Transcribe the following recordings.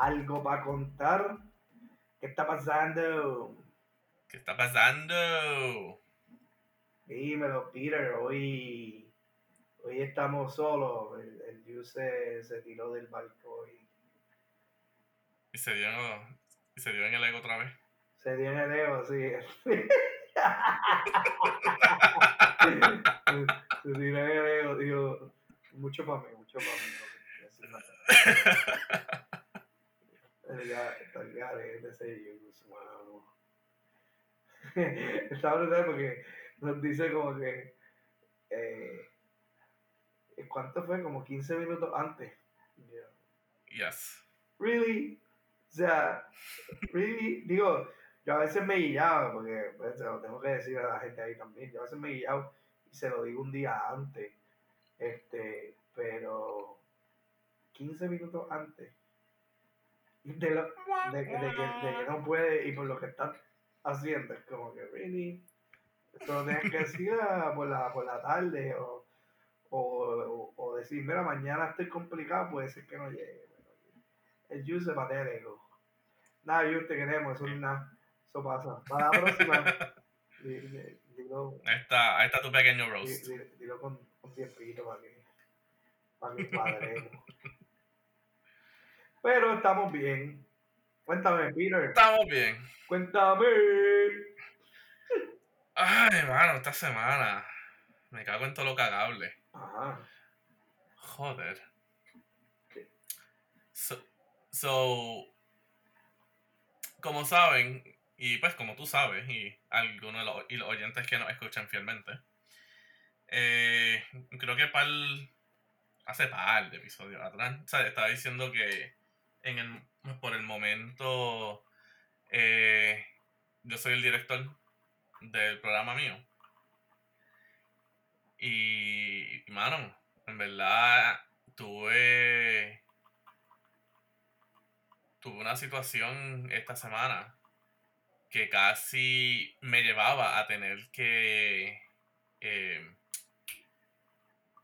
Algo para contar. ¿Qué está pasando? ¿Qué está pasando? Dímelo, Peter, hoy, hoy estamos solos. El, el Yuse se tiró del balcón y Y se dio, y se dio en el ego otra vez. se dio en el ego, sí. se tiró en el ego, digo, mucho para mí, mucho para mí. no, así no. El ga- está el garete ese Yuse, mano. Está brutal porque nos dice como que eh, ¿cuánto fue? Como 15 minutos antes. Y yo, Yes. really? O sea, really? Digo, yo a veces me guillaba, porque pues, se lo tengo que decir a la gente ahí también. Yo a veces me guillaba y se lo digo un día antes. Este, pero 15 minutos antes. De, lo- de, que- de que, de que no puede y por lo que está haciendo. Es como que, really? Esto lo tienes que decir por la, por la tarde o, o, o- decir, mira, mañana estoy complicado, puede ser que no llegue. el juice se ego. Nada, yo te queremos, eso no es nada. Eso pasa. Para la próxima, di- di- dilo, Ahí está, ahí está tu pequeño roast. di- dilo con, con tiempito para que, para que cuadremos. Pero estamos bien. Cuéntame, Peter. Estamos bien. Cuéntame. Ay, mano, esta semana. Me cago en todo lo cagable. Ajá. Joder. ¿Qué? So, so, como saben, y pues como tú sabes, y algunos de los, y los oyentes que nos escuchan fielmente, eh, creo que par, hace par de episodios atrás, o sea, estaba diciendo que en el, por el momento eh, yo soy el director del programa mío. Y, mano, en verdad tuve tuve una situación esta semana que casi me llevaba a tener que eh,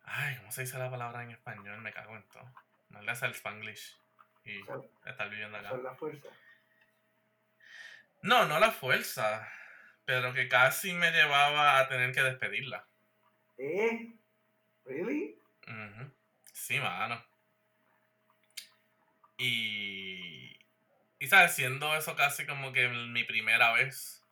ay cómo se dice la palabra en español me cago en todo. No le hace el spanglish y estar viviendo acá la fuerza. no no la fuerza pero que casi me llevaba a tener que despedirla ¿Eh? ¿Really? Sí, mano. Y, y, ¿sabes? Siendo eso casi como que mi primera vez,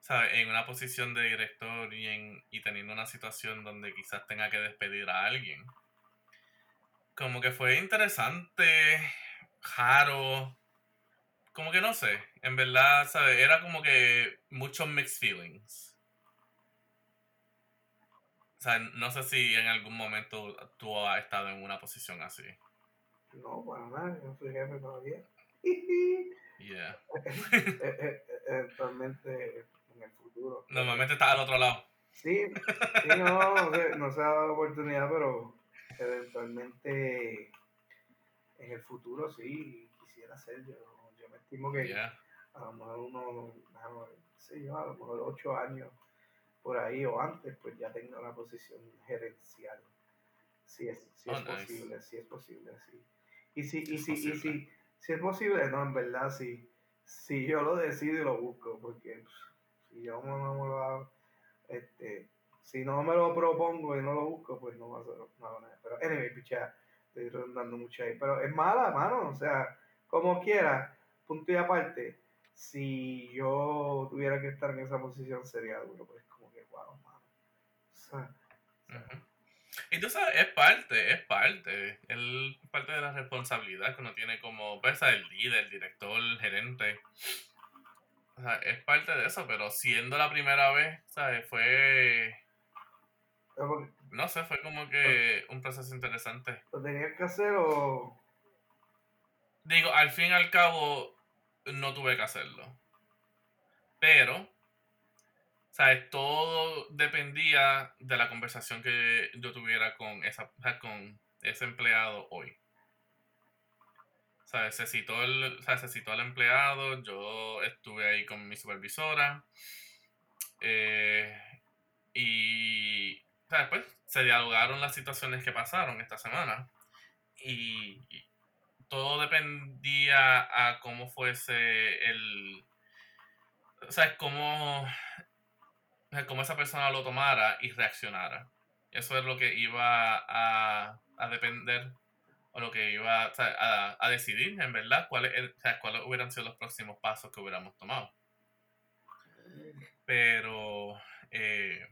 ¿sabes? En una posición de director y, en, y teniendo una situación donde quizás tenga que despedir a alguien. Como que fue interesante, raro, como que no sé, en verdad, ¿sabes? Era como que muchos mixed feelings. O sea, no sé si en algún momento tú has estado en una posición así. No, para nada, yo no soy jefe todavía. Yeah. Eh, eh, eh, Eventualmente en el futuro. Normalmente estás al otro lado. Sí, sí, no, no se, no se ha dado oportunidad, pero eventualmente en el futuro sí quisiera ser yo. Yo me estimo que Yeah. a lo mejor uno, qué sé yo, a lo mejor ocho años por ahí o antes, pues ya tenga una posición gerencial. Si es, si Oh, es nice. posible, si es posible, sí. Y si, y si, y si, si es posible, no, en verdad, sí. Si yo lo decido y lo busco, porque pues, si yo no, no me lo hago, este, si no me lo propongo y no lo busco, pues no va a ser nada. Pero, anyway, pichea, estoy rondando mucho ahí. Pero es mala, mano, o sea, como quiera, punto y aparte, si yo tuviera que estar en esa posición sería duro, pues como que, wow, mano. O sea. Y tú sabes, es parte, es parte. Es parte de la responsabilidad que uno tiene como, pues, el líder, el director, el gerente. O sea, es parte de eso, pero siendo la primera vez, ¿sabes? Fue, es no sé, fue como que un proceso interesante. ¿Lo tenías que hacer o...? Digo, al fin y al cabo, no tuve que hacerlo. Pero, ¿sabes? Todo dependía de la conversación que yo tuviera con, esa, con ese empleado hoy. ¿Sabes? Se citó, el, citó al empleado, yo estuve ahí con mi supervisora. eh, y. Pues, se dialogaron las situaciones que pasaron esta semana. y, todo dependía a cómo fuese el... O sea, cómo, cómo esa persona lo tomara y reaccionara. Eso es lo que iba a, a depender o lo que iba a, a, decidir, en verdad, cuáles, cuáles hubieran sido los próximos pasos que hubiéramos tomado. Pero, eh,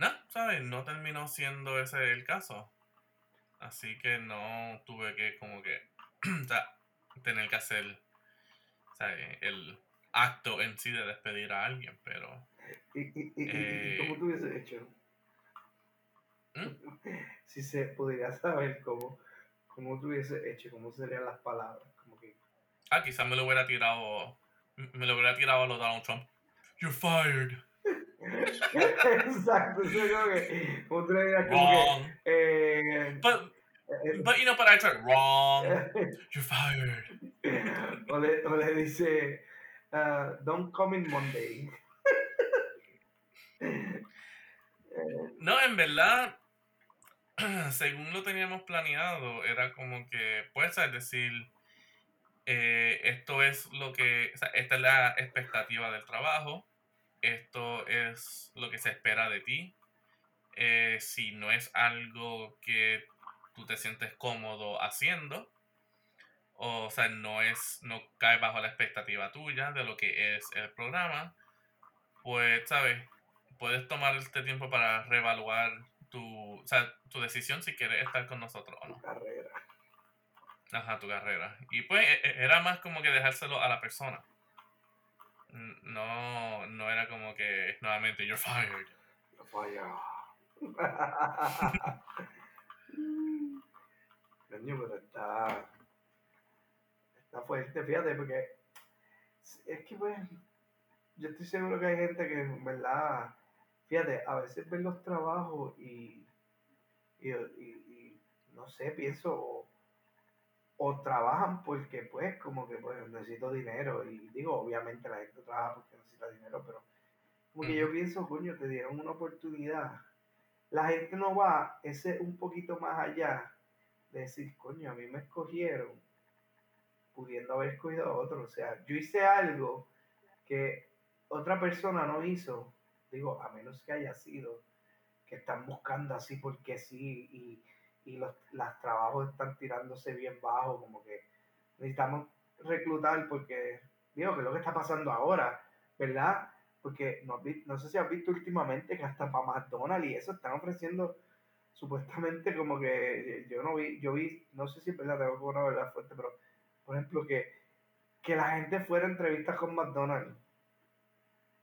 no, ¿sabes? No terminó siendo ese el caso. Así que no tuve que como que tener que hacer el acto en sí de despedir a alguien, pero... ¿Y, y, y, eh, cómo tú hubiese hecho? ¿Mm? Si se pudiera saber cómo, cómo tú hubiese hecho, cómo serían las palabras. Como que... Ah, quizás me lo hubiera tirado, me lo hubiera tirado a los Donald Trump. You're fired. Exacto, es digas como que, eh, but, eh, but you know, but I tried wrong. You're fired. O le, o le dice, uh, don't come in Monday. no, en verdad, según lo teníamos planeado, era como que, puedes decir, eh, esto es lo que, o sea, esta es la expectativa del trabajo, esto es lo que se espera de ti. Eh, si no es algo que tú te sientes cómodo haciendo, o, sea, no es, no cae bajo la expectativa tuya de lo que es el programa, pues, sabes, puedes tomar este tiempo para reevaluar tu, o sea, tu decisión si quieres estar con nosotros o no. Tu carrera. Ajá, tu carrera. Y pues e, e, era más como que dejárselo a la persona. No, no era como que nuevamente, you're fired. You're fired. Coño, pero está. Está fuerte, fíjate, porque. Es que, pues. Yo estoy seguro que hay gente que, en verdad. Fíjate, a veces ven los trabajos y. Y, y, no sé, pienso o trabajan porque pues como que pues necesito dinero. Y digo obviamente la gente trabaja porque necesita dinero pero como que yo pienso coño te dieron una oportunidad. La gente no va ese un poquito más allá de decir coño a mí me escogieron pudiendo haber escogido a otro. O sea yo hice algo que otra persona no hizo. Digo a menos que haya sido que están buscando así porque sí y y los, trabajos están tirándose bien bajo, como que necesitamos reclutar porque, digo, que es lo que está pasando ahora, ¿verdad? Porque no, no sé si has visto últimamente que hasta para McDonald's y eso están ofreciendo supuestamente como que yo no vi, yo vi, no sé si es verdad, tengo una verdad fuerte, pero por ejemplo que, que la gente fuera a entrevistas con McDonald's.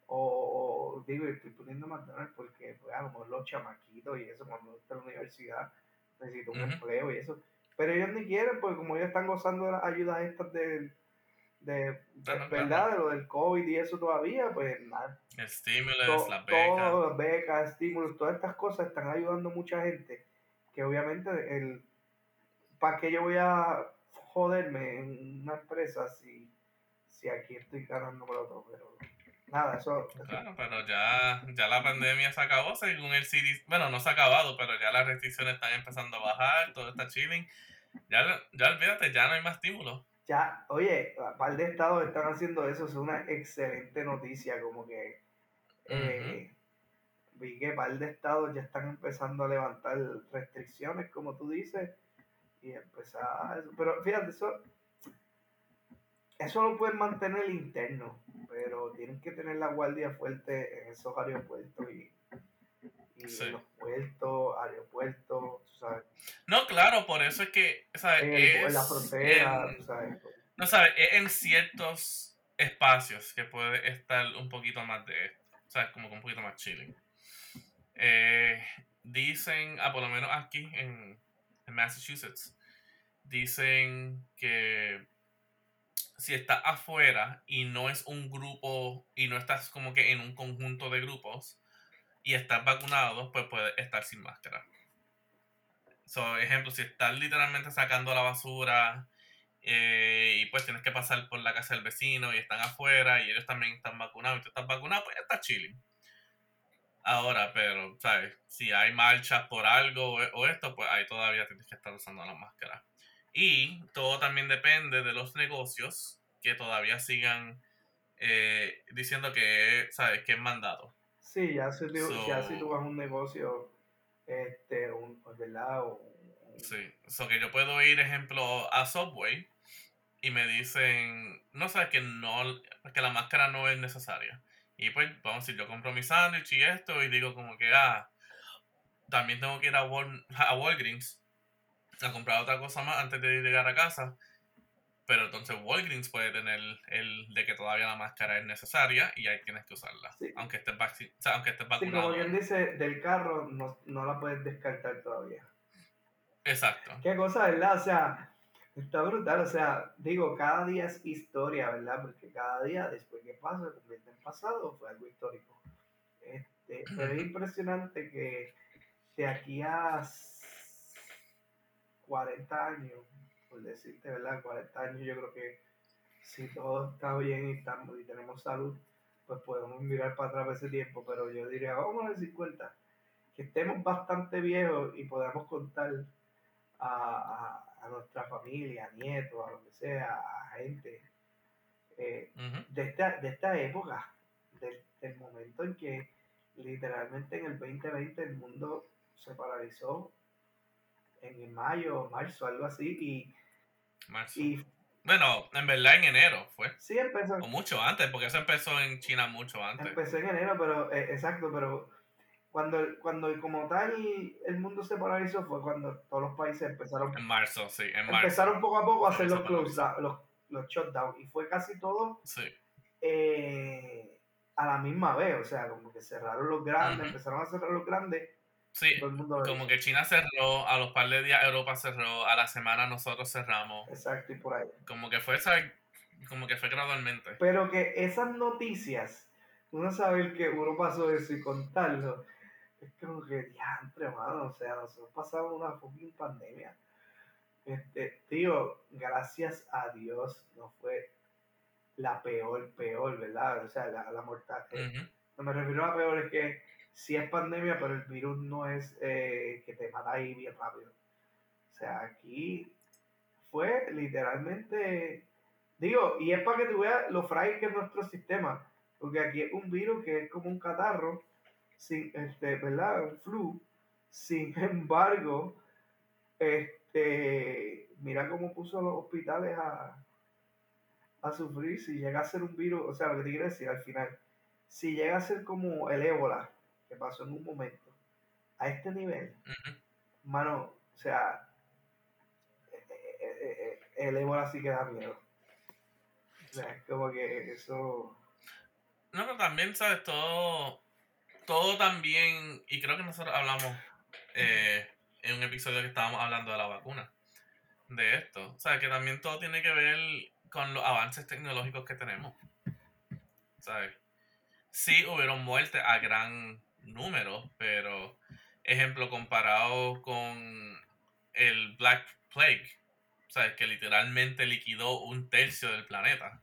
O, digo, estoy poniendo McDonald's porque pues, a lo mejor los chamaquitos y eso cuando está en la universidad necesito un empleo y eso. Pero ellos ni quieren, porque como ellos están gozando de las ayudas estas de, de, verdad, de lo del COVID y eso todavía, pues nada. Estímulos, las becas. Todas las becas, estímulos, todas estas cosas están ayudando a mucha gente. Que obviamente, el ¿para qué yo voy a joderme en una empresa si, si aquí estoy ganando por otro? Pero nada, eso... Claro, pero ya, ya la pandemia se acabó según el CDC. Bueno, no se ha acabado, pero ya las restricciones están empezando a bajar, todo está chilling. Ya, ya olvídate, ya no hay más estímulos. Ya, oye, un par de estados están haciendo eso, es una excelente noticia, como que eh, vi que un par de estados ya están empezando a levantar restricciones, como tú dices, y empezar Pero fíjate, eso eso lo pueden mantener interno, pero tienen que tener la guardia fuerte en esos aeropuertos y, y los puertos, aeropuertos, ¿sabes? No, claro, por eso es que, ¿sabes? En, la frontera, ¿sabes? No, ¿sabes? Es en ciertos espacios que puede estar un poquito más de ¿sabes? Como un poquito más chilling. Eh, dicen, ah, por lo menos aquí en, en Massachusetts, dicen que si estás afuera y no es un grupo y no estás como que en un conjunto de grupos y estás vacunado, pues puedes estar sin máscara. So, ejemplo, si estás literalmente sacando la basura eh, y pues tienes que pasar por la casa del vecino y están afuera y ellos también están vacunados y tú estás vacunado, pues estás chilling. Ahora, pero, ¿sabes? Si hay marchas por algo o esto, pues ahí todavía tienes que estar usando la máscara. Y todo también depende de los negocios que todavía sigan eh, diciendo que, ¿sabes? que es mandado. Sí, ya si, ya si tú vas a un negocio, este, un, ¿verdad? Sí, so que yo puedo ir, ejemplo, a Subway y me dicen, no sé, que no, que la máscara no es necesaria. Y pues, vamos a decir, yo compro mi sándwich y esto y digo como que, ah, también tengo que ir a, a Walgreens a comprar otra cosa más antes de llegar a casa. Pero entonces Walgreens puede tener el de que todavía la máscara es necesaria y ahí tienes que usarla. Aunque, estés aunque estés vacunado. Sí, como bien dice, del carro no, no la puedes descartar todavía. Exacto. Qué cosa, ¿verdad? O sea, está brutal. O sea, digo, cada día es historia, ¿verdad? Porque cada día, después que pasa, convierte en pasado, fue algo histórico. Este, pero es impresionante que de aquí a 40 años, por decirte, ¿verdad? 40 años yo creo que si todo está bien y, estamos, y tenemos salud, pues podemos mirar para atrás ese tiempo, pero yo diría, vamos a decir cuenta, que estemos bastante viejos y podamos contar a, nuestra familia, a nietos, a lo que sea, a gente eh, de, esta, de esta época, del momento en que literalmente en el 2020 el mundo se paralizó en mayo marzo, algo así, y, y bueno, en verdad en enero fue. Sí, empezó. O mucho antes, porque eso empezó en China mucho antes. Empezó en enero, pero eh, exacto, pero cuando, cuando como tal el mundo se paralizó fue cuando todos los países empezaron. En marzo, sí, en marzo. Empezaron poco a poco a hacer los close los, los shutdowns, y fue casi todo. Sí. Eh, a la misma vez, o sea, como que cerraron los grandes, empezaron a cerrar los grandes Sí, como que China cerró, a los par de días Europa cerró, a la semana nosotros cerramos. Exacto, y por ahí. Como que fue como que fue gradualmente. Pero que esas noticias, uno sabe que uno pasó eso y contarlo, es como que diantre, mano, o sea, nosotros pasamos una fucking pandemia. Este, tío, gracias a Dios no fue la peor, peor, ¿verdad? O sea, la, la mortal. No me refiero a la peor, es que sí es pandemia, pero el virus no es eh, que te mata ahí bien rápido. O sea, aquí fue literalmente, digo, y es para que tú veas lo frágil que es nuestro sistema, porque aquí es un virus que es como un catarro, sin, este, ¿verdad? Un flu. Sin embargo, este, mira cómo puso los hospitales a, a sufrir si llega a ser un virus, o sea, lo que te quiero decir al final, si llega a ser como el ébola, que pasó en un momento a este nivel, mano, o sea, eh, eh, eh, el ébola sí que da miedo. O sea, es como que eso... No, pero también, ¿sabes? Todo, todo también, y creo que nosotros hablamos en un episodio que estábamos hablando de la vacuna, de esto. O sea, que también todo tiene que ver con los avances tecnológicos que tenemos. ¿Sabes? Sí hubieron muertes a gran números, pero ejemplo comparado con el Black Plague, o sea, que literalmente liquidó un tercio del planeta.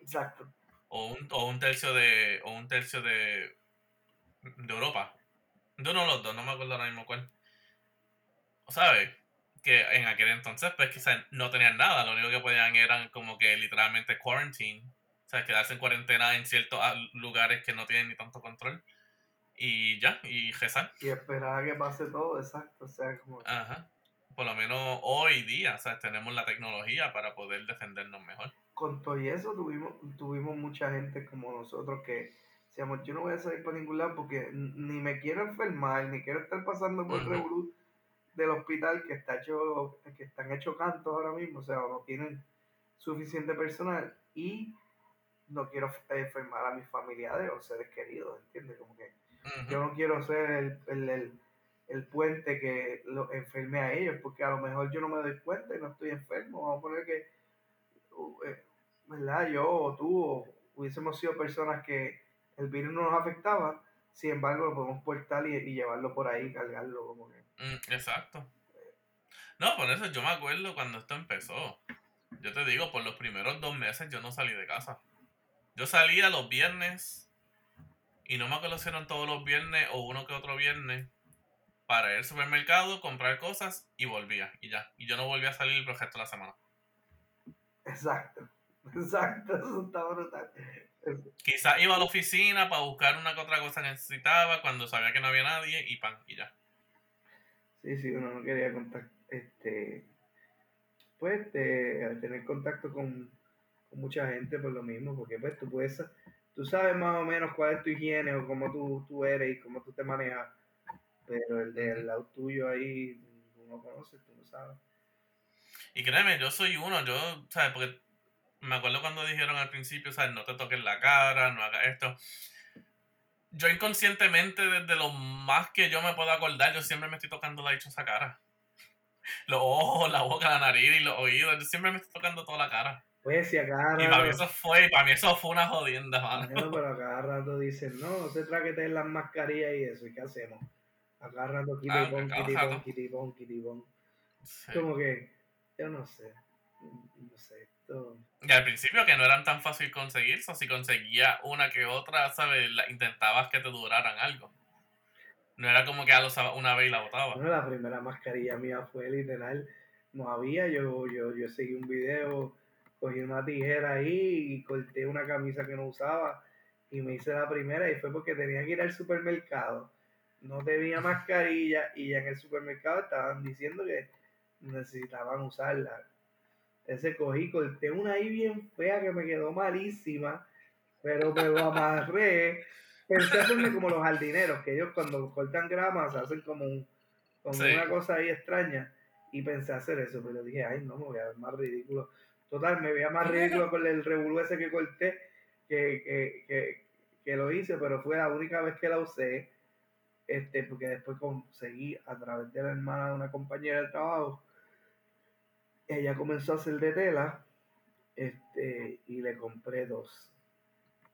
Exacto. O un, o un tercio de o un tercio de de Europa. De uno de los dos, no me acuerdo ahora mismo cuál. ¿Sabes? Que en aquel entonces, pues quizás no tenían nada. Lo único que podían eran como que literalmente quarantine. O sea, quedarse en cuarentena en ciertos lugares que no tienen ni tanto control y ya, y rezar. Y esperar a que pase todo, exacto. O sea, como... Ajá. Por lo menos hoy día, o sea, tenemos la tecnología para poder defendernos mejor. Con todo y eso tuvimos, tuvimos mucha gente como nosotros que decíamos, yo no voy a salir para ningún lado porque ni me quiero enfermar, ni quiero estar pasando por el del hospital que está hecho, que están hechos cantos ahora mismo, o sea, no tienen suficiente personal y no quiero enfermar a mis familiares o seres queridos, ¿entiendes? Como que yo no quiero ser el, puente que lo enferme a ellos, porque a lo mejor yo no me doy cuenta y no estoy enfermo. Vamos a poner que, uh, eh, ¿verdad? Yo o tú hubiésemos sido personas que el virus no nos afectaba, sin embargo lo podemos portar y, llevarlo por ahí, cargarlo como que. Mm, exacto. No, por eso yo me acuerdo cuando esto empezó. Yo te digo, por los primeros dos meses yo no salí de casa. Yo salía los viernes Y no me acuerdo si eran todos los viernes o uno que otro viernes para ir al supermercado, comprar cosas y volvía. Y ya. Y yo no volví a salir el proyecto la semana. Exacto. Exacto. Eso está brutal. Quizás iba a la oficina para buscar una que otra cosa que necesitaba cuando sabía que no había nadie y pan, y ya. Sí, sí, uno no quería contacto, este, pues, este, tener contacto con, con, mucha gente por lo mismo, porque pues tú puedes, tú sabes más o menos cuál es tu higiene o cómo tú, tú eres y cómo tú te manejas, pero el del lado tuyo ahí, tú no conoces, tú no sabes. Y créeme, yo soy uno, yo, ¿sabes? Porque me acuerdo cuando dijeron al principio, ¿sabes? No te toques la cara, no hagas esto. Yo inconscientemente, desde lo más que yo me puedo acordar, yo siempre me estoy tocando la dichosa cara. Los ojos, la boca, la nariz y los oídos. Yo siempre me estoy tocando toda la cara. Pues si a cada rato... Y para mí eso fue, para mí eso fue una jodienda, mano. No, pero a cada rato dicen, no, no se traqueten las mascarillas y eso, ¿y qué hacemos? A cada rato, kitibón, kitibón, kitibón, kitibón. Como que, yo no sé, no sé. Y al principio que no eran tan fácil conseguir, o si conseguía una que otra, ¿sabes? intentabas que te duraran algo. No era como que ya lo usaba una vez y la botaba. Bueno, la primera mascarilla mía fue literal, no había, yo, yo, yo seguí un video, cogí una tijera ahí y corté una camisa que no usaba y me hice la primera y fue porque tenía que ir al supermercado. No tenía mascarilla y ya en el supermercado estaban diciendo que necesitaban usarla ese cogí, corté una ahí bien fea que me quedó malísima, pero me lo amarré. Pensé hacerme como los jardineros, que ellos cuando cortan grama se hacen como, un, como una cosa ahí extraña. Y pensé hacer eso, pero dije, ay, no, me voy a ver más ridículo. Total, me veía más ridículo con el revolú ese que corté que, que, que, que, lo hice, pero fue la única vez que la usé. Este, porque después conseguí a través de la hermana de una compañera de trabajo ella comenzó a hacer de tela este, y le compré dos.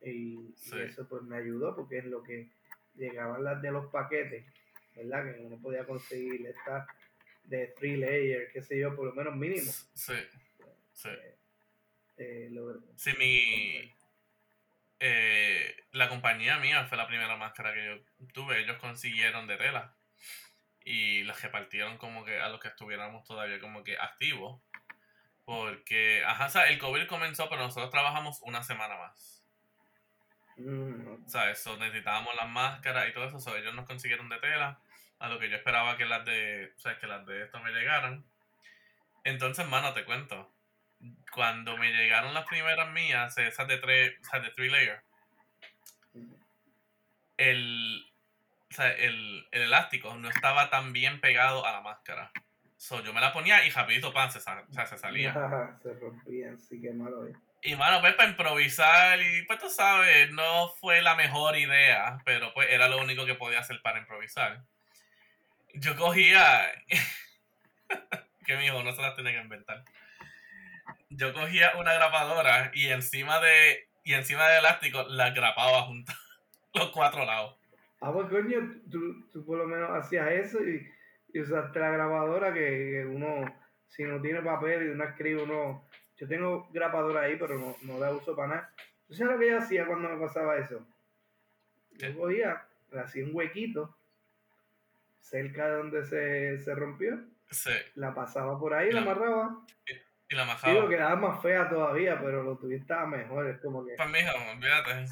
Y, eso pues me ayudó porque es lo que llegaban las de los paquetes, ¿verdad? Que uno podía conseguir esta de three layer, qué sé yo, por lo menos mínimo. Sí, sí. Eh, eh, sí, mi... Eh, la compañía mía fue la primera máscara que yo tuve, ellos consiguieron de tela y las repartieron como que a los que estuviéramos todavía como que activos. Porque, ajá, o sea, el COVID comenzó, pero nosotros trabajamos una semana más. Mm. O sea, eso, necesitábamos las máscaras y todo eso, ellos nos consiguieron de tela, a lo que yo esperaba que las de, o sea, que las de esto me llegaran. Entonces, mano, te cuento, cuando me llegaron las primeras mías, esas de tres, o sea, de three layer, el, o sea, el, el elástico no estaba tan bien pegado a la máscara. So, yo me la ponía y rapidito pan se, se salía. se rompían, sí que malo Y mano, pues para improvisar, y pues tú sabes, no fue la mejor idea, pero pues era lo único que podía hacer para improvisar. Yo cogía, que mi hijo no se las tenía que inventar. Yo cogía una grapadora y encima de, y encima del elástico la grapaba junto los cuatro lados. Ah, pues coño, tú, tú por lo menos hacías eso y y usaste la grabadora que uno, si no tiene papel y uno escribe, uno... Yo tengo grabadora ahí, pero no, no la uso para nada. ¿Tú sabes lo que yo hacía cuando me pasaba eso? Yo cogía, le hacía un huequito cerca de donde se, se rompió. Sí. La pasaba por ahí, la, la amarraba. Y, la majaba. Digo, quedaba más fea todavía, pero lo tuyo estaba mejor. Es como que. Pues mija, olvídate.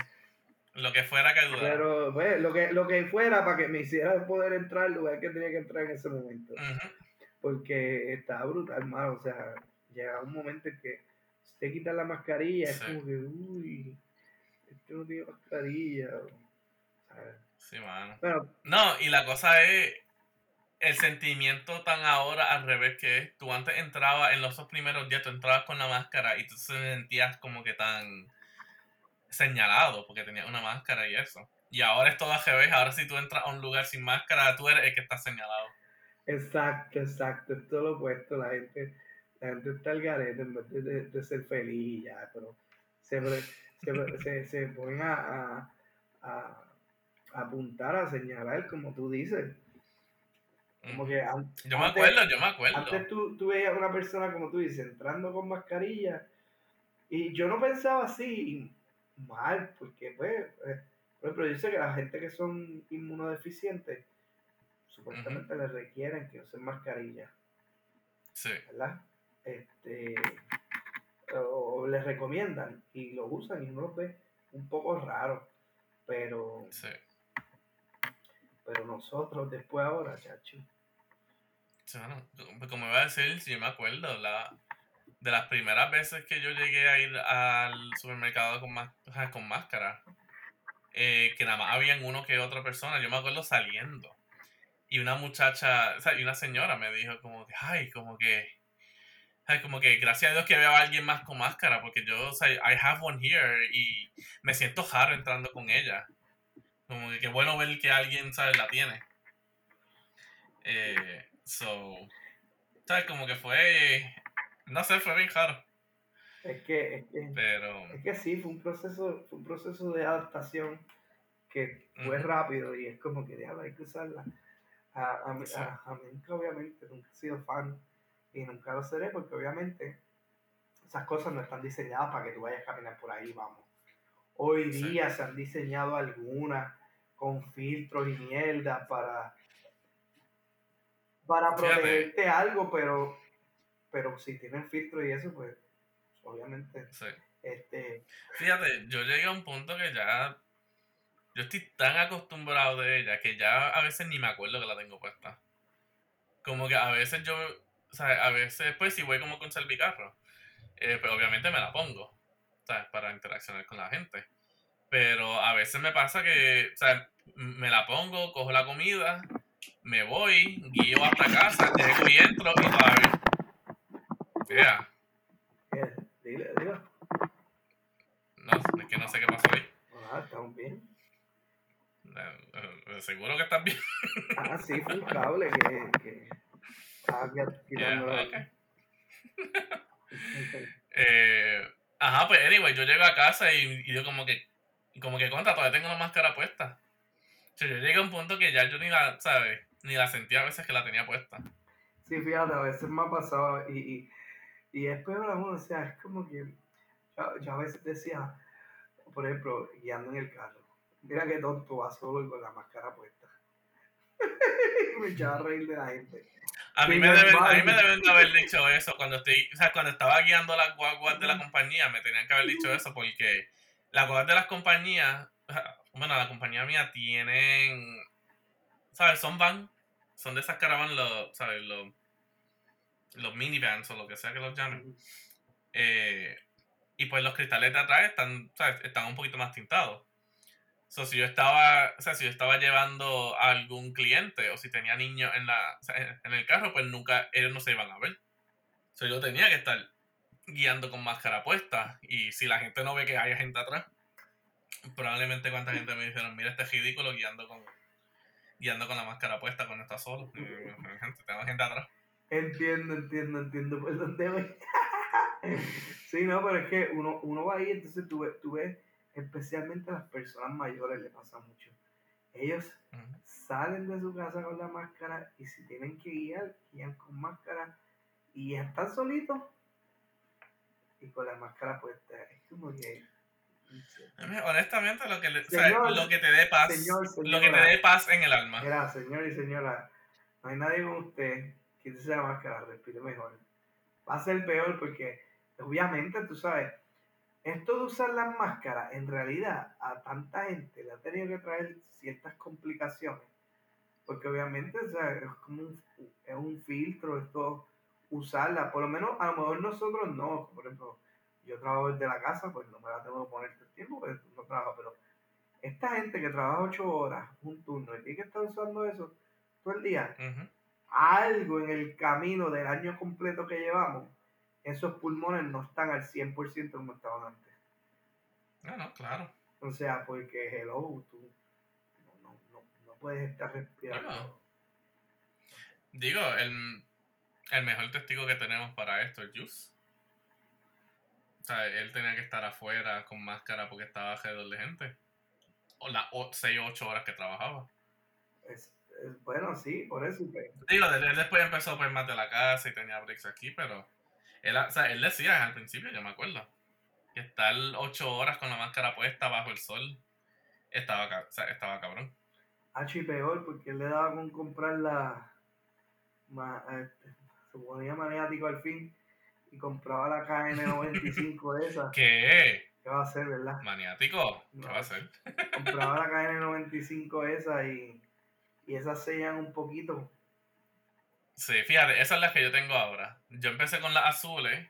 Lo que fuera que ayudara. Pero, pues, lo que, lo que fuera para que me hiciera poder entrar al lugar que tenía que entrar en ese momento. Porque estaba brutal, hermano. O sea, llega un momento en que usted quita la mascarilla, es como que, uy, este no tiene mascarilla. Sí, mano. no, y la cosa es el sentimiento tan ahora al revés que es. Tú antes entrabas, en los dos primeros días, tú entrabas con la máscara y tú te sentías como que tan señalado porque tenía una máscara y eso. Y ahora es todo al ahora si tú entras a un lugar sin máscara, tú eres el que está señalado. Exacto, exacto, es todo lo opuesto, la gente, la gente está al garete en vez de, ser feliz ya, pero se, se, se, ponen a, a, apuntar, a señalar, como tú dices. Como que yo me acuerdo, yo me acuerdo. Antes tú, tú veías a una persona, como tú dices, entrando con mascarilla, y yo no pensaba así, mal, porque pues, eh, ejemplo, yo sé que la gente que son inmunodeficientes, supuestamente les requieren que usen mascarilla. Sí. ¿Verdad? Este, o les recomiendan y lo usan y uno lo ve un poco raro. Pero. Sí. Pero nosotros después ahora, chacho. Bueno, como iba a decir, si yo me acuerdo, la, de las primeras veces que yo llegué a ir al supermercado con, con máscara, eh, que nada más habían uno que otra persona, yo me acuerdo saliendo. Y una muchacha, o sea, y una señora me dijo como que, ay, como que, ay, como que gracias a Dios que veo a alguien más con máscara, porque yo, o sea, I have one here y me siento raro entrando con ella. Como que qué bueno ver que alguien, ¿sabes? La tiene. Eh, so, ¿sabes? Como que fue, no sé, fue bien raro. Es que, es que, Pero... es que sí, fue un proceso, fue un proceso de adaptación que fue rápido y es como que déjala, hay que usarla. A, a, mí, a, mí obviamente nunca he sido fan y nunca lo seré porque obviamente esas cosas no están diseñadas para que tú vayas a caminar por ahí, vamos. Hoy día se han diseñado algunas con filtros y mierda para para protegerte algo, pero pero si tienen filtros y eso, pues obviamente. Sí. Este... Fíjate, yo llegué a un punto que ya. Yo estoy tan acostumbrado de ella que ya a veces ni me acuerdo que la tengo puesta. Como que a veces yo. O sea, a veces, pues si voy como con Salvicarro, eh, pues obviamente me la pongo. ¿Sabes? Para interaccionar con la gente. Pero a veces me pasa que, o sea, me la pongo, cojo la comida, me voy, guío hasta casa, llego y entro y todavía. Yeah. Dile, dile. No, es que no sé qué pasó ahí. Ah, estamos bien. Eh, seguro que estás bien. ah, sí, fue un cable que, que estaba. Yeah, okay. eh, ajá, pues anyway, yo llego a casa y, y yo como que, como que contra, todavía tengo la máscara puesta. O sea, yo llegué a un punto que ya yo ni la, ¿sabes? Ni la sentía a veces que la tenía puesta. Sí, fíjate, a veces me ha pasado y, y y es peor aún, o sea, es como que yo, a veces decía, por ejemplo, guiando en el carro, mira que tonto va solo y con la máscara puesta. me echaba a reír de la gente. A mí, me deben, a mí me deben de haber dicho eso cuando estoy, o sea, cuando estaba guiando las guaguas de la compañía, me tenían que haber dicho eso porque las guaguas de las compañías, bueno, la compañía mía tienen, ¿sabes? Son van, son de esas caravanas, ¿sabes? Los los minivans o lo que sea que los llamen. Eh, y pues los cristales de atrás están, están un poquito más tintados. So, si yo estaba, o sea, si yo estaba llevando a algún cliente o si tenía niños en, la, en el carro, pues nunca ellos no se iban a ver. So, yo tenía que estar guiando con máscara puesta. Y si la gente no ve que hay gente atrás, probablemente cuánta gente me dijeron, mira este ridículo guiando con guiando con la máscara puesta cuando está solo. Tengo gente atrás. Entiendo, entiendo, entiendo por dónde voy. sí, no, pero es que uno, uno va ahí, entonces tú, tú ves, especialmente a las personas mayores le pasa mucho. Ellos salen de su casa con la máscara y si tienen que guiar, guían con máscara y están solitos y con la máscara puesta. Es como que... Honestamente, lo que, lo que te dé paz, lo que te dé paz en el alma. Mira, señor y señora, no hay nadie con usted quítese la máscara, respire mejor. Va a ser peor porque, obviamente, tú sabes, esto de usar las máscaras, en realidad, a tanta gente le ha tenido que traer ciertas complicaciones. Porque obviamente, o sea, es como un, es un filtro esto, usarla. Por lo menos, a lo mejor nosotros no. Por ejemplo, yo trabajo desde la casa, pues no me la tengo que poner todo el tiempo, porque no trabajo. Pero esta gente que trabaja ocho horas, un turno, y que está usando eso todo el día, algo en el camino del año completo que llevamos, esos pulmones no están al 100% como estaban antes. No, no, claro. O sea, porque hello, tú no, no, no puedes estar respirando. digo, el, el mejor testigo que tenemos para esto es Juice. O sea, él tenía que estar afuera con máscara porque estaba alrededor de gente. O las 6 o 8 horas que trabajaba. Es, bueno, sí, por eso. Digo, él después empezó pues más de la casa y tenía breaks aquí, pero él, o sea, él decía al principio, yo me acuerdo, que estar ocho horas con la máscara puesta bajo el sol estaba, o sea, estaba cabrón. H y peor, porque él le daba con comprar la. ma- este, se ponía maniático al fin y compraba la KN95 de esa. ¿Qué? ¿Qué va a hacer, verdad? ¿Maniático? ¿Qué va a hacer? Compraba la KN95 esa y, y esas sellan un poquito. Sí, fíjate, esas son las que yo tengo ahora. Yo empecé con las azules,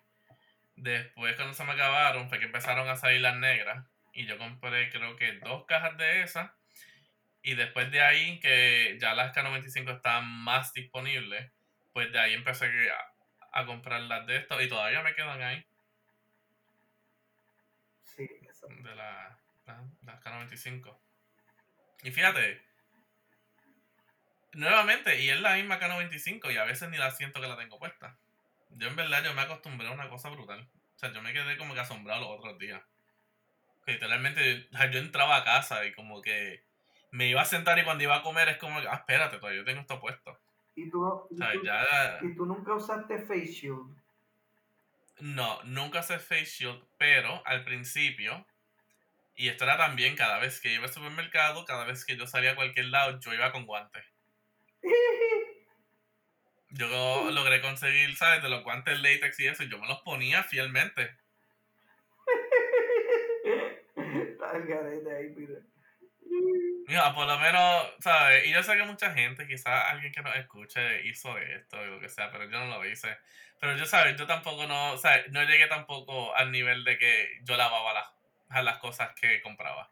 después cuando se me acabaron fue que empezaron a salir las negras y yo compré creo que dos cajas de esas y después de ahí que ya las K95 estaban más disponibles, pues de ahí empecé a, a comprar las de estos y todavía me quedan ahí Sí, esa. de la, la- las K95. Y fíjate, nuevamente, y es la misma K95 y a veces ni la siento que la tengo puesta. Yo en verdad yo me acostumbré a una cosa brutal. O sea, yo me quedé como que asombrado los otros días. Que literalmente yo entraba a casa y como que me iba a sentar y cuando iba a comer es como que, ah, espérate, todavía yo tengo esto puesto. ¿Y tú, y, tú, ya... y tú nunca usaste Face Shield? No, nunca usé face shield, pero al principio, y esto era también cada vez que iba al supermercado, cada vez que yo salía a cualquier lado, yo iba con guantes. Yo logré conseguir, ¿sabes? De los guantes látex y eso, y yo me los ponía fielmente. Está el garete ahí, mira. Mira, por lo menos, ¿sabes? Y yo sé que mucha gente, quizás alguien que nos escuche, hizo esto y lo que sea, pero yo no lo hice. Pero yo, ¿sabes? Yo tampoco no, ¿sabes? No llegué tampoco al nivel de que yo lavaba las, las cosas que compraba.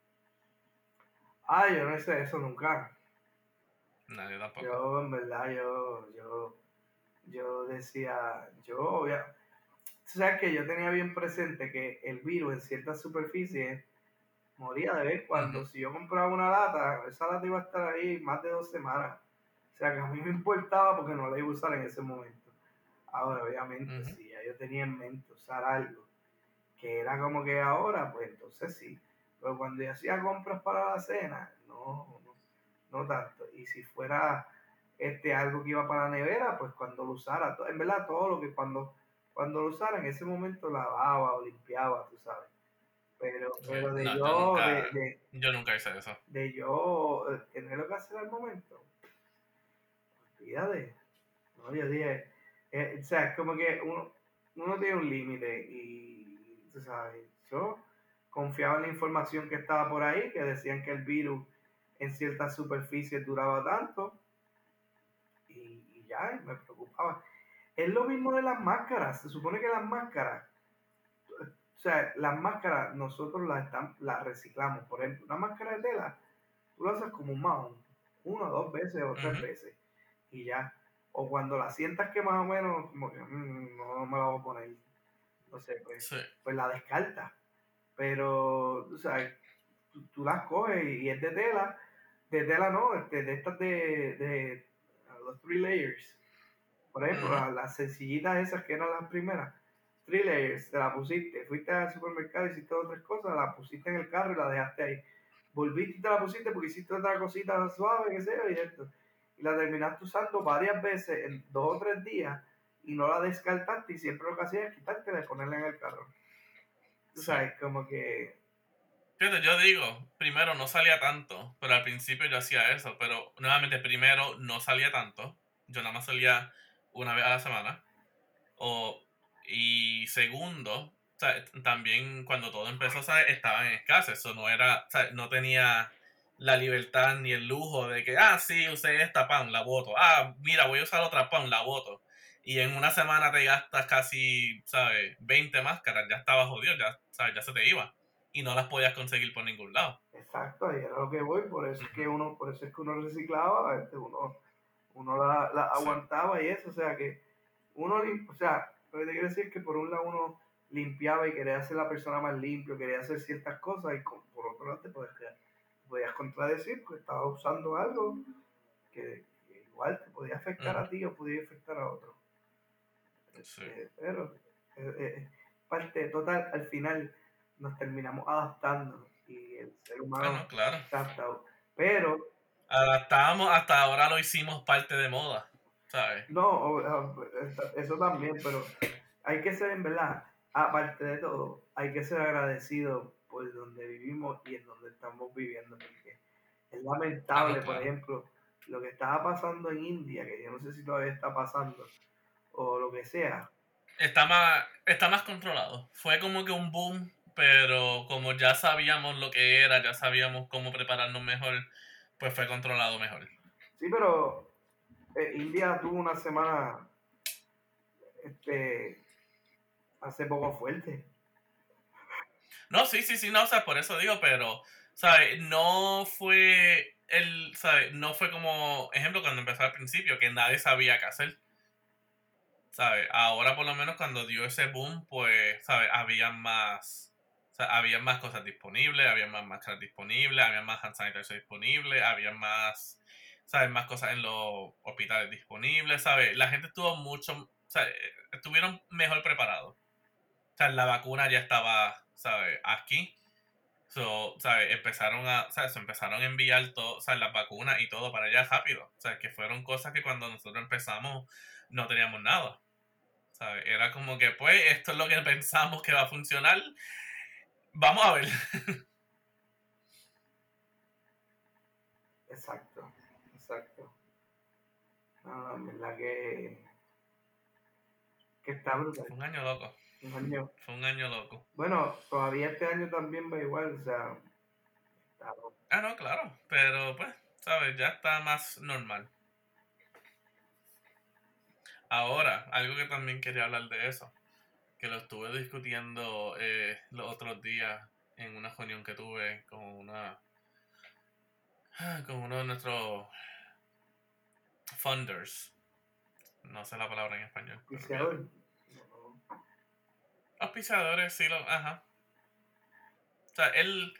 Ah, yo no hice eso nunca. Nadie tampoco. Yo, en verdad, yo, yo, yo decía, yo, obvia- tú sabes que yo tenía bien presente que el virus en ciertas superficies moría de vez cuando. Si yo compraba una lata, esa lata iba a estar ahí más de dos semanas. O sea, que a mí me importaba porque no la iba a usar en ese momento. Ahora, obviamente, Ujú. si ya yo tenía en mente usar algo que era como que ahora, pues entonces sí. Pero cuando yo hacía compras para la cena, no, no, no tanto. Y si fuera este algo que iba para la nevera, pues cuando lo usara, en verdad todo lo que cuando, cuando lo usara en ese momento lavaba o limpiaba, tú sabes. Pero, pero de no, yo yo, nunca- de, de, Yo nunca hice eso. de yo eh, tener que hacer al momento, olvídate. No, yo dije, eh, o sea, es como que uno, uno tiene un límite y, tú sabes, yo confiaba en la información que estaba por ahí, que decían que el virus en ciertas superficies duraba tanto y, y ya, me preocupaba. Es lo mismo de las máscaras, se supone que las máscaras, o sea, las máscaras nosotros las, las reciclamos, por ejemplo, una máscara de tela, tú la usas como un mahón, una o dos veces o tres veces y ya. O cuando la sientas que más o menos, como que "Mm, no me la voy a poner, no sé, pues, Sí. pues la descartas. Pero, tú sabes, tú, tú las coges y es de tela, de tela no, este, de estas de, de los three layers. Por ejemplo, las, las sencillitas esas que eran las primeras, three layers, te la pusiste, fuiste al supermercado, hiciste otras cosas, la pusiste en el carro y la dejaste ahí. Volviste y te la pusiste porque hiciste otra cosita suave, que sea, y esto. Y la terminaste usando varias veces en dos o tres días y no la descartaste y siempre lo que hacías es quitártela y ponerla en el carro. Tú sabes, como que Fíjate, yo digo, primero no salía tanto, pero al principio yo hacía eso, pero nuevamente primero no salía tanto, yo nada más salía una vez a la semana, o, y segundo, o sea, también cuando todo empezó, ¿sabes? estaba en escasez, eso no era, o sea, no tenía la libertad ni el lujo de que, ah, sí, usé esta pan, la voto, ah, mira, voy a usar otra pan, la voto, y en una semana te gastas casi, ¿sabes? 20 máscaras, ya estaba jodido, ya, ¿sabes? Ya se te iba y no las podías conseguir por ningún lado. Exacto, ahí era lo que voy, por eso es que uno, por eso es que uno reciclaba, este, uno, uno la, la Sí. aguantaba y eso, o sea que uno, o sea, lo que te quiero decir es que por un lado uno limpiaba y quería ser la persona más limpio, quería hacer ciertas cosas y con- por otro lado te podías, te podías contradecir porque estaba usando algo que, que igual te podía afectar a ti o podía afectar a otro. Sí. Este, pero eh, eh, parte total, al final nos terminamos adaptando y el ser humano no, claro. se ha adaptado. Pero, Adaptamos, hasta ahora lo hicimos parte de moda, ¿sabes? no, eso- también, pero hay que ser, en verdad, aparte de todo, hay que ser agradecido por por donde vivimos y en donde estamos viviendo, porque es lamentable, por ejemplo, lo que estaba pasando en India, que yo no sé si todavía está pasando, o lo que sea. Está más, está más controlado. Fue como que un boom, pero como ya sabíamos lo que era, ya sabíamos cómo prepararnos mejor, pues fue controlado mejor. Sí, pero eh, India tuvo una semana este hace poco fuerte. No, sí, sí, sí, no, o sea, por eso digo, pero, ¿sabes? No fue el, ¿sabes? No fue como, ejemplo, cuando empezó al principio, que nadie sabía qué hacer. ¿Sabes? Ahora por lo menos cuando dio ese boom, pues, ¿sabes? Había más, o había más cosas disponibles, había más máscaras disponibles, había más hand sanitizer disponibles, había más, ¿sabes? Más cosas en los hospitales disponibles, ¿sabes? La gente estuvo mucho, sea, estuvieron mejor preparados. O sea, la vacuna ya estaba, ¿sabes? Aquí. So, ¿sabes? Empezaron a, ¿sabes? empezaron a enviar todo, ¿sabes? las vacunas y todo para allá rápido. O sea, que fueron cosas que cuando nosotros empezamos no teníamos nada. ¿Sabes? Era como que, pues, esto es lo que pensamos que va a funcionar. Vamos a ver. Exacto. No, en verdad que, que está brutal. Un año loco. Un año. Fue un año loco. Bueno, todavía este año también va igual, o sea. Ah, no, claro. Pero pues, ¿sabes? Ya está más normal. Ahora, algo que también quería hablar de eso, que lo estuve discutiendo eh, los otros días en una reunión que tuve con una con uno de nuestros funders. No sé la palabra en español. Auspiciadores, sí, lo, ajá. O sea, él,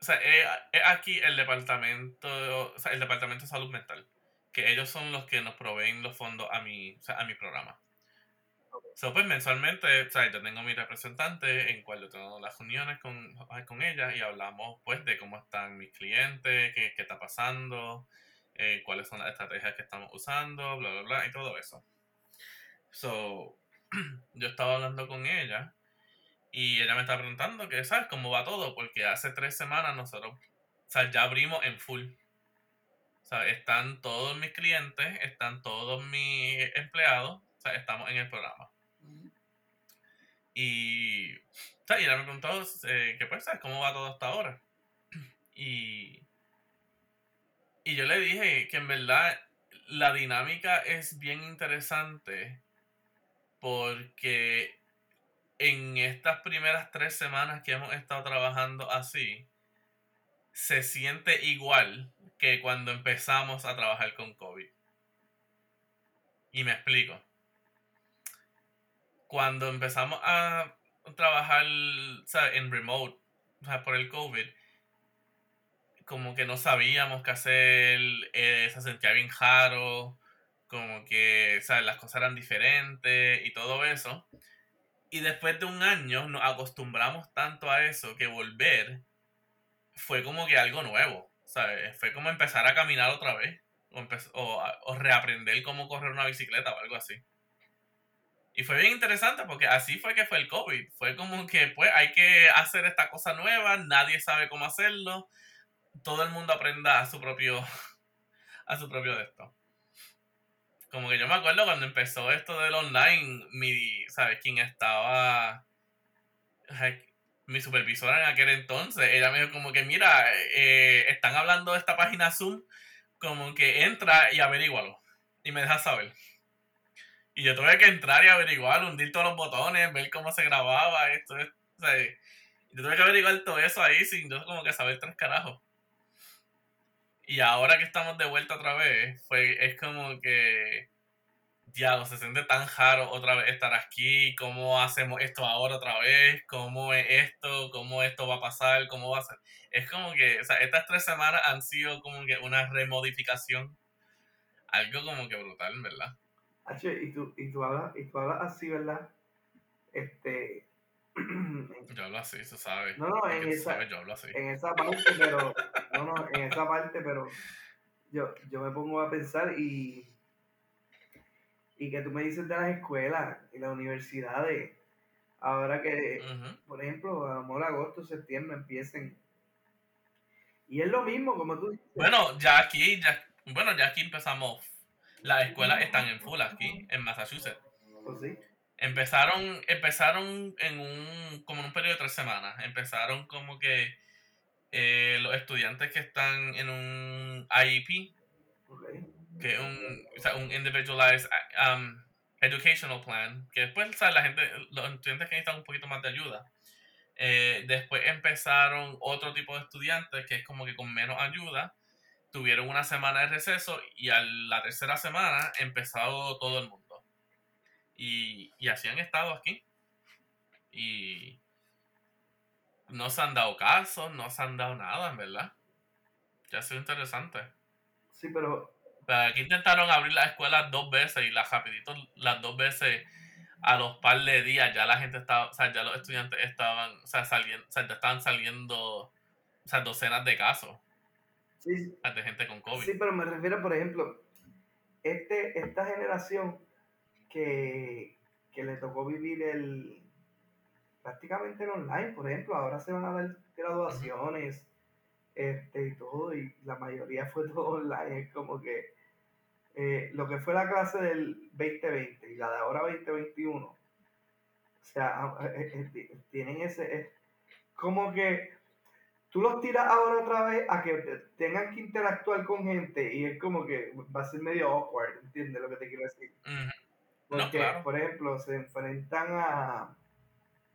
o sea, es, aquí el departamento, o sea, el departamento de salud mental, que ellos son los que nos proveen los fondos a mi, o sea, a mi programa. So, pues mensualmente, o sea, yo tengo mi representante en cual yo tengo las reuniones con, con ella y hablamos pues de cómo están mis clientes, qué, qué está pasando, eh, cuáles son las estrategias que estamos usando, bla, bla, bla, y todo eso. So, yo estaba hablando con ella y ella me estaba preguntando que, ¿sabes cómo va todo? Porque hace tres semanas nosotros, o sea, ya abrimos en full. O sea, están todos mis clientes, están todos mis empleados, o sea, estamos en el programa. Y, o sea, ella me preguntó eh, que, pues, ¿sabes cómo va todo hasta ahora? Y, y yo le dije que en verdad la dinámica es bien interesante porque en estas primeras tres semanas que hemos estado trabajando así, se siente igual que cuando empezamos a trabajar con COVID. Y me explico. Cuando empezamos a trabajar en remote, por el COVID, como que no sabíamos qué hacer, eh, se sentía bien raro, como que, ¿sabes? Las cosas eran diferentes y todo eso. Y después de un año nos acostumbramos tanto a eso que volver fue como que algo nuevo, ¿sabes? Fue como empezar a caminar otra vez o, o, reaprender cómo correr una bicicleta o algo así. Y fue bien interesante porque así fue que fue el COVID. Fue como que pues hay que hacer esta cosa nueva, nadie sabe cómo hacerlo, todo el mundo aprenda a su propio, a su propio de esto como que yo me acuerdo cuando empezó esto del online, mi, ¿sabes? quién estaba, mi supervisora en aquel entonces, ella me dijo como que, mira, eh, están hablando de esta página Zoom, como que entra y averígualo, y me deja saber. Y yo tuve que entrar y averiguar, hundir todos los botones, ver cómo se grababa, esto, esto yo tuve que averiguar todo eso ahí sin yo como que saber tres carajos. Y ahora que estamos de vuelta otra vez, fue, es como que, ya, se siente tan raro otra vez estar aquí, cómo hacemos esto ahora otra vez, cómo es esto, cómo esto va a pasar, cómo va a ser. Es como que, o sea, estas tres semanas han sido como que una remodificación, algo como que brutal, ¿verdad? H, y tú, y tú hablas, y tú hablas así, ¿verdad? Este, yo hablo así, se sabe. No, no, en esa, yo hablo así. en esa parte, pero, no, no, en esa parte, pero yo, yo me pongo a pensar y, y que tú me dices de las escuelas y las universidades. Ahora que, por ejemplo, a lo mejor agosto, septiembre empiecen. Y es lo mismo, como tú dices. Bueno, ya aquí, ya, bueno, ya aquí empezamos. Las escuelas están en full aquí, en Massachusetts. Pues sí. Empezaron, empezaron en un, como en un periodo de tres semanas. Empezaron como que eh, los estudiantes que están en un IEP, que es un, o sea, un Individualized um, Educational Plan, que después ¿sabes? la gente, los estudiantes que necesitan un poquito más de ayuda. Eh, después empezaron otro tipo de estudiantes que es como que con menos ayuda, tuvieron una semana de receso y a la tercera semana empezado todo el mundo. Y, y así han estado aquí. Y no se han dado casos, no se han dado nada, en verdad. Ya ha sido interesante. Sí, pero... aquí intentaron abrir las escuelas dos veces y las rapidito, las dos veces a los par de días ya la gente estaba, o sea, ya los estudiantes estaban, o sea, saliendo, o sea, estaban saliendo, o sea, docenas de casos. Sí. De gente con COVID. Sí, pero me refiero, por ejemplo, este, esta generación que, le tocó vivir el prácticamente el online, por ejemplo, ahora se van a dar graduaciones este, y todo, y la mayoría fue todo online, es como que eh, lo que fue la clase del 2020 y la de ahora 2021, o sea, eh, eh, tienen ese, como que tú los tiras ahora otra vez a que tengan que interactuar con gente y es como que va a ser medio awkward, ¿entiendes lo que te quiero decir? Porque, por ejemplo, se enfrentan a.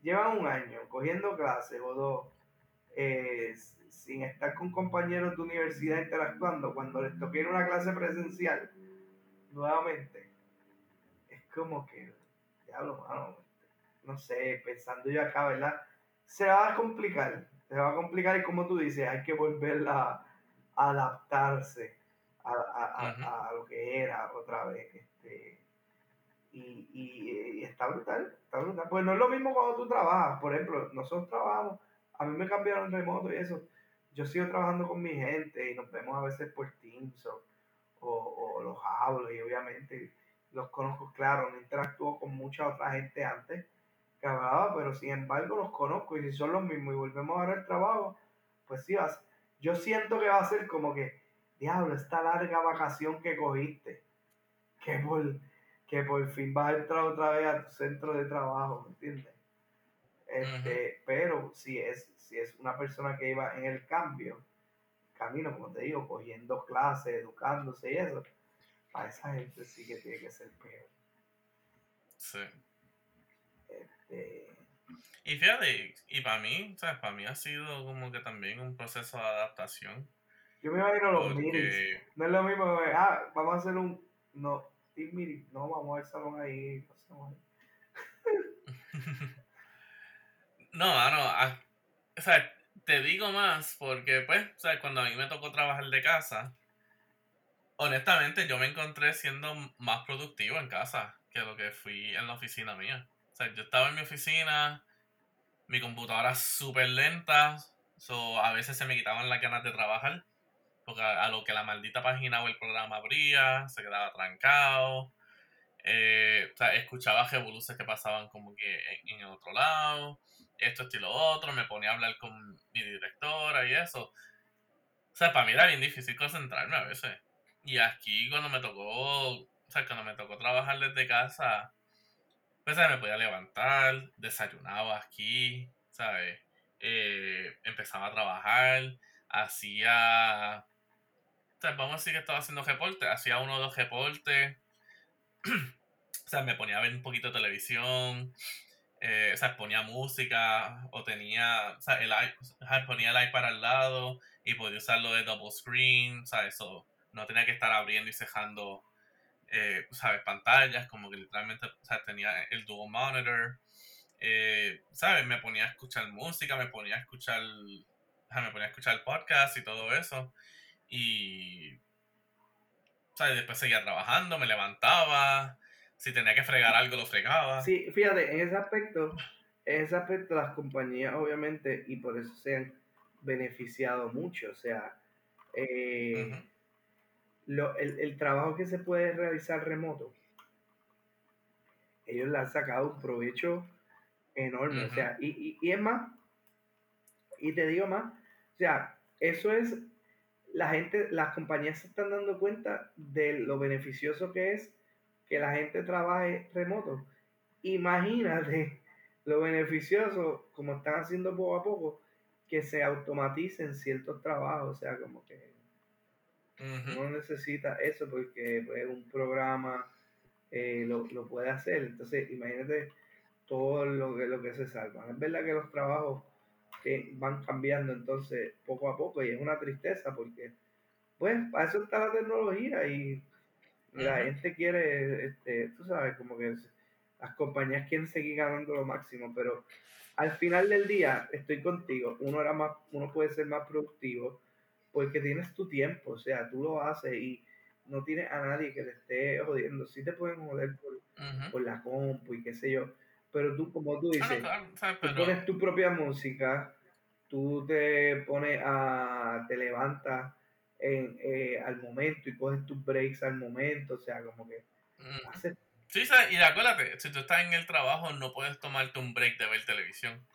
Llevan un año cogiendo clases o dos, eh, sin estar con compañeros de universidad interactuando. Cuando les toque ir una clase presencial, nuevamente, es como que, diablo, mano, no sé, pensando yo acá, ¿verdad? Se va a complicar, se va a complicar y como tú dices, hay que volver a, adaptarse a, a, a, lo que era otra vez. Este, y, está brutal, está brutal. Pues no es lo mismo cuando tú trabajas. Por ejemplo, nosotros trabajamos, a mí me cambiaron remoto y eso. Yo sigo trabajando con mi gente y nos vemos a veces por Teams o, o, los hablo y obviamente los conozco, claro, no interactúo con mucha otra gente antes que hablaba, pero sin embargo los conozco y si son los mismos y volvemos a ver el trabajo, pues sí, vas, yo siento que va a ser como que, diablo, esta larga vacación que cogiste, que por que por fin vas a entrar otra vez a tu centro de trabajo, ¿me entiendes? Este, Pero si es, si es una persona que iba en el cambio, camino, como te digo, cogiendo clases, educándose y eso, para esa gente sí que tiene que ser peor. Sí. Este... Y fíjate, y para mí, ¿sabes? Para mí ha sido como que también un proceso de adaptación. Yo me imagino los porque... No es lo mismo, ah, vamos a hacer un, no, no, vamos al salón ahí, no, no, o sea, te digo más porque, pues, o sea, cuando a mí me tocó trabajar de casa, honestamente yo me encontré siendo más productivo en casa que lo que fui en la oficina mía. O sea, yo estaba en mi oficina, mi computadora súper lenta, so, a veces se me quitaban las ganas de trabajar porque a, lo que la maldita página o el programa abría, se quedaba trancado. Eh, o sea, escuchaba revoluciones que pasaban como que en, el otro lado, esto, esto y lo otro, me ponía a hablar con mi directora y eso. O sea, para mí era bien difícil concentrarme a veces. Y aquí cuando me tocó, o sea, cuando me tocó trabajar desde casa, pues me podía levantar, desayunaba aquí, ¿sabes? Eh, empezaba a trabajar, hacía vamos a decir que estaba haciendo reportes, hacía uno o dos reportes, o sea, me ponía a ver un poquito de televisión, eh, o sea, ponía música, o tenía, o sea, el, ponía el iPad al lado y podía usarlo de double screen, o sea, eso, no tenía que estar abriendo y cejando, eh, ¿sabes? Pantallas, como que literalmente, o sea, tenía el dual monitor, eh, ¿sabes? Me ponía a escuchar música, me ponía a escuchar, me ponía a escuchar podcast y todo eso. Y. ¿sabes? Después seguía trabajando, me levantaba. Si tenía que fregar algo, lo fregaba. Sí, fíjate, en ese aspecto, en ese aspecto las compañías, obviamente, y por eso se han beneficiado mucho. O sea, eh, el, el, trabajo que se puede realizar remoto, ellos le han sacado un provecho enorme. O sea, y, y, y es más, y te digo más, o sea, eso es, la gente, las compañías se están dando cuenta de lo beneficioso que es que la gente trabaje remoto. Imagínate lo beneficioso, como están haciendo poco a poco, que se automaticen ciertos trabajos, o sea, como que no necesita eso porque pues, un programa eh, lo, lo, puede hacer. Entonces, imagínate todo lo que, lo que se salva. Es verdad que los trabajos que van cambiando entonces poco a poco y es una tristeza porque, pues, para eso está la tecnología y la gente quiere, este, tú sabes, como que las compañías quieren seguir ganando lo máximo, pero al final del día estoy contigo, uno, era más, uno puede ser más productivo porque tienes tu tiempo, o sea, tú lo haces y no tienes a nadie que te esté jodiendo, sí te pueden joder por, la compu y qué sé yo, pero tú, como tú dices, tú pones tu propia música, tú te pones a, te levantas en, eh, al momento y coges tus breaks al momento, o sea, como que haces Sí, y acuérdate, si tú estás en el trabajo no puedes tomarte un break de ver televisión.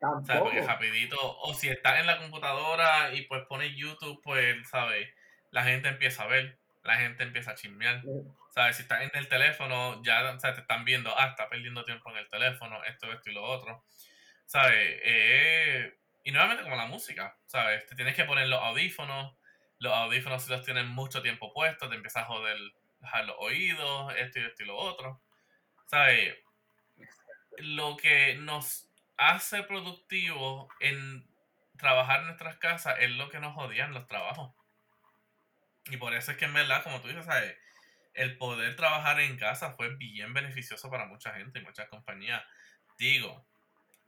Tampoco. ¿Sabes? Porque rapidito, o si estás en la computadora y pues pones YouTube, pues, ¿sabes? La gente empieza a ver, la gente empieza a chismear. ¿Sabes? Si estás en el teléfono, ya te están viendo, ah, está perdiendo tiempo en el teléfono, esto, esto y lo otro. ¿Sabes? Eh, y nuevamente como la música, ¿sabes? Te tienes que poner los audífonos, los audífonos si los tienes mucho tiempo puestos, te empiezas a joder los oídos, esto y esto y lo otro. ¿Sabes? Lo que nos hace productivos en trabajar en nuestras casas es lo que nos odian los trabajos. Y por eso es que en verdad, como tú dices, ¿sabes? el poder trabajar en casa fue bien beneficioso para mucha gente y muchas compañías. Digo,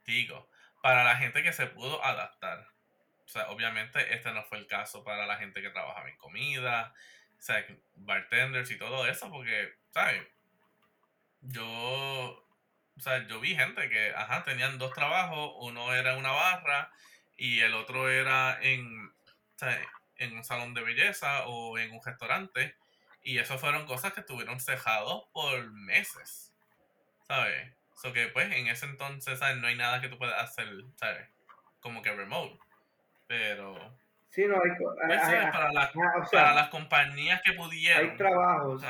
digo, para la gente que se pudo adaptar. O sea, obviamente este no fue el caso para la gente que trabajaba en comida, o sea, bartenders y todo eso, porque, ¿sabes? Yo, o sea, yo vi gente que, ajá, tenían dos trabajos, uno era una barra y el otro era en, en un salón de belleza o en un restaurante. Y eso fueron cosas que estuvieron cejados por meses, ¿sabes? So que pues en ese entonces, ¿sabes? No hay nada que tú puedas hacer, ¿sabes? Como que remote. Pero Sí, no, hay, pues para, las, compañías que pudieran. Hay trabajos,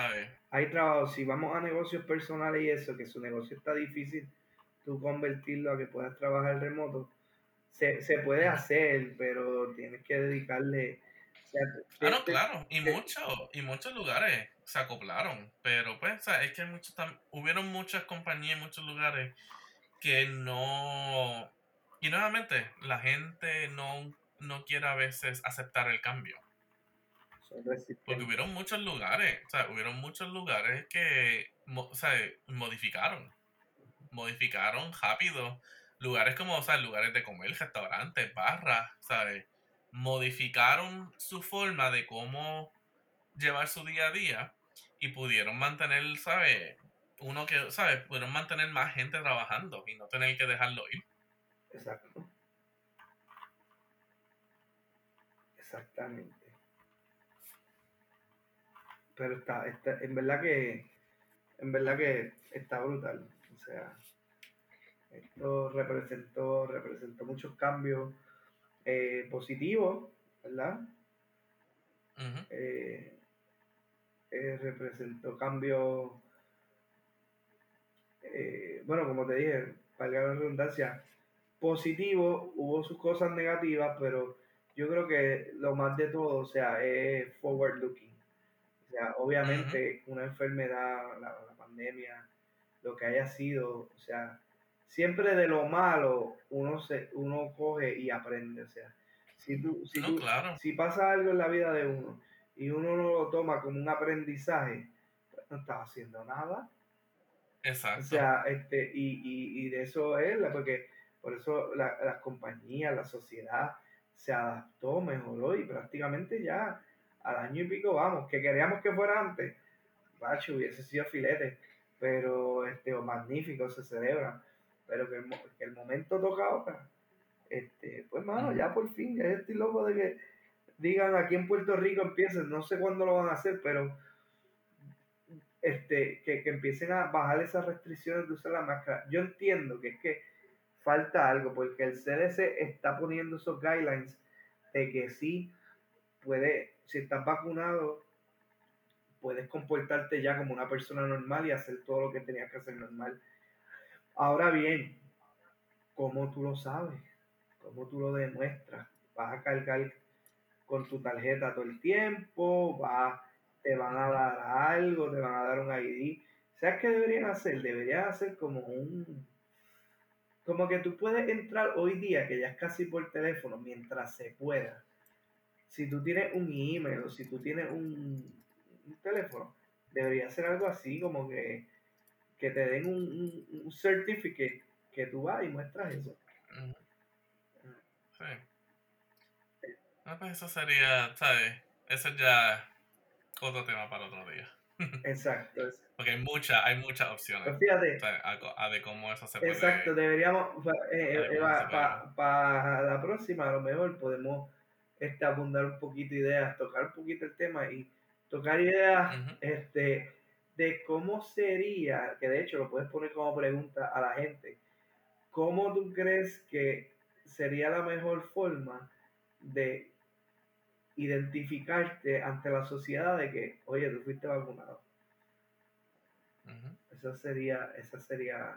hay trabajos. Si vamos a negocios personales y eso, que su negocio está difícil, tú convertirlo a que puedas trabajar remoto, se, se puede hacer, pero tienes que dedicarle. claro, claro, y, muchos y muchos lugares se acoplaron, pero pues, es que hay muchos, hubieron muchas compañías en muchos lugares que no. Y nuevamente, la gente no no quiere a veces aceptar el cambio. Porque hubieron muchos lugares, o sea, hubieron muchos lugares que o sea, modificaron. Modificaron rápido. Lugares como, o sea, lugares de comer, restaurantes, barras, ¿sabes? Modificaron su forma de cómo llevar su día a día y pudieron mantener, ¿sabes? Uno que, ¿sabes? Pudieron mantener más gente trabajando y no tener que dejarlo ir. Exacto. Exactamente. Pero está, está, en verdad que, en verdad que está brutal. O sea, esto representó, representó muchos cambios eh, positivos, ¿verdad? Eh, eh, representó cambios, bueno, como te dije, para la redundancia, positivo, hubo sus cosas negativas, pero yo creo que lo más de todo, o sea, es forward looking. O sea, obviamente una enfermedad, la, pandemia, lo que haya sido, o sea, siempre de lo malo uno se uno coge y aprende, o sea, si tú, si, si pasa algo en la vida de uno y uno no lo toma como un aprendizaje, pues no estás haciendo nada. Exacto. O sea, este, y, y, y de eso es, porque por eso las compañías, la sociedad, se adaptó, mejoró y prácticamente ya al año y pico vamos, que queríamos que fuera antes, bacho, hubiese sido filete, pero este, magnífico, se celebra, pero que el, momento toca ahora, este, pues mano, ya por fin, ya estoy loco de que digan aquí en Puerto Rico empiecen, no sé cuándo lo van a hacer, pero este, que, que empiecen a bajar esas restricciones de usar la máscara. Yo entiendo que es que falta algo, porque el CDC está poniendo esos guidelines de que sí puede, si estás vacunado, puedes comportarte ya como una persona normal y hacer todo lo que tenías que hacer normal. Ahora bien, ¿cómo tú lo sabes? ¿Cómo tú lo demuestras? ¿Vas a cargar con tu tarjeta todo el tiempo? ¿Vas, ¿Te van a dar algo? ¿Te van a dar un ID? ¿Sabes qué deberían hacer? Deberían hacer como un... Como que tú puedes entrar hoy día, que ya es casi por teléfono, mientras se pueda. Si tú tienes un email o si tú tienes un, un teléfono, debería ser algo así, como que, que te den un, un, certificate que tú vas y muestras eso. Sí. No, pues eso sería, ¿sabes? Eso ya otro tema para otro día. Exacto. Porque hay, mucha, hay muchas opciones. Pues fíjate. a, de cómo eso se puede. Exacto, deberíamos, eh, eh, para la próxima a lo mejor podemos este, abundar un poquito ideas, tocar un poquito el tema y tocar ideas este, de cómo sería, que de hecho lo puedes poner como pregunta a la gente, ¿cómo tú crees que sería la mejor forma de identificarte ante la sociedad de que, oye, tú fuiste vacunado? Esa sería, esa sería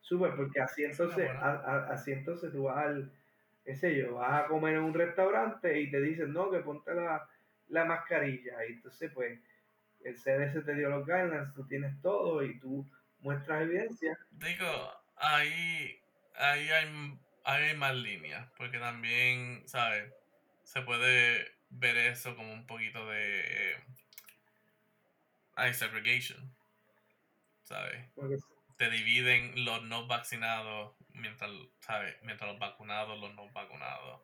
súper, porque así entonces, así entonces tú vas al, qué sé yo, vas a comer en un restaurante y te dicen, no, que ponte la, la mascarilla. Y entonces, pues, el CDC te dio los guidelines, tú tienes todo y tú muestras evidencia. Digo, ahí, ahí hay, hay más líneas, porque también, ¿sabes? Se puede ver eso como un poquito de... hay segregation, ¿sabes? Te dividen los no vaccinados mientras, ¿sabes? Mientras los vacunados, los no vacunados.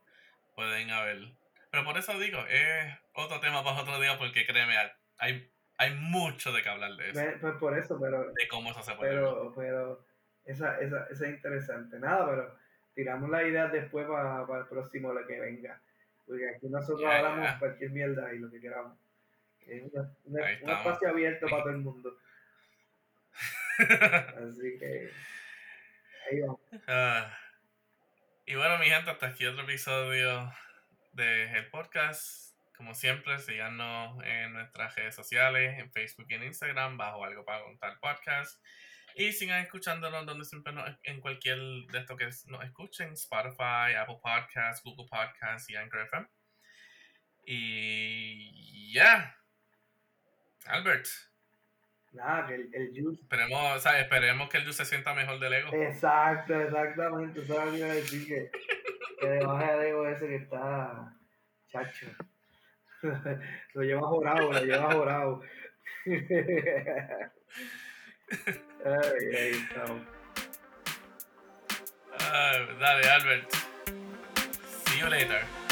Pueden haber pero por eso digo, es otro tema para otro día porque créeme, hay, hay mucho de que hablar de eso. Pues por eso, pero... De cómo eso se puede Pero, pero esa, esa, esa es interesante. Nada, pero tiramos la idea después para, para el próximo, lo que venga. Porque aquí nosotros hablamos cualquier mierda y lo que queramos. Es un espacio abierto para todo el mundo. Así que... Ahí vamos. Ah. y bueno, mi gente, hasta aquí otro episodio del podcast. Como siempre, síganos en nuestras redes sociales, en Facebook y en Instagram, bajo algo para contar podcast. Y sigan escuchándonos donde siempre en cualquier de estos que nos escuchen, Spotify, Apple Podcasts, Google Podcasts y Anchor FM. Y ya. Albert. Nada, que el, el juice. Esperemos, o esperemos que el juice se sienta mejor del ego. Exacto, exactamente. Eso es lo decir que que debajo de ego ese que está chacho. lo lleva jorado, lo lleva jorado. ay, estamos. Uh, dale, Albert. See you later.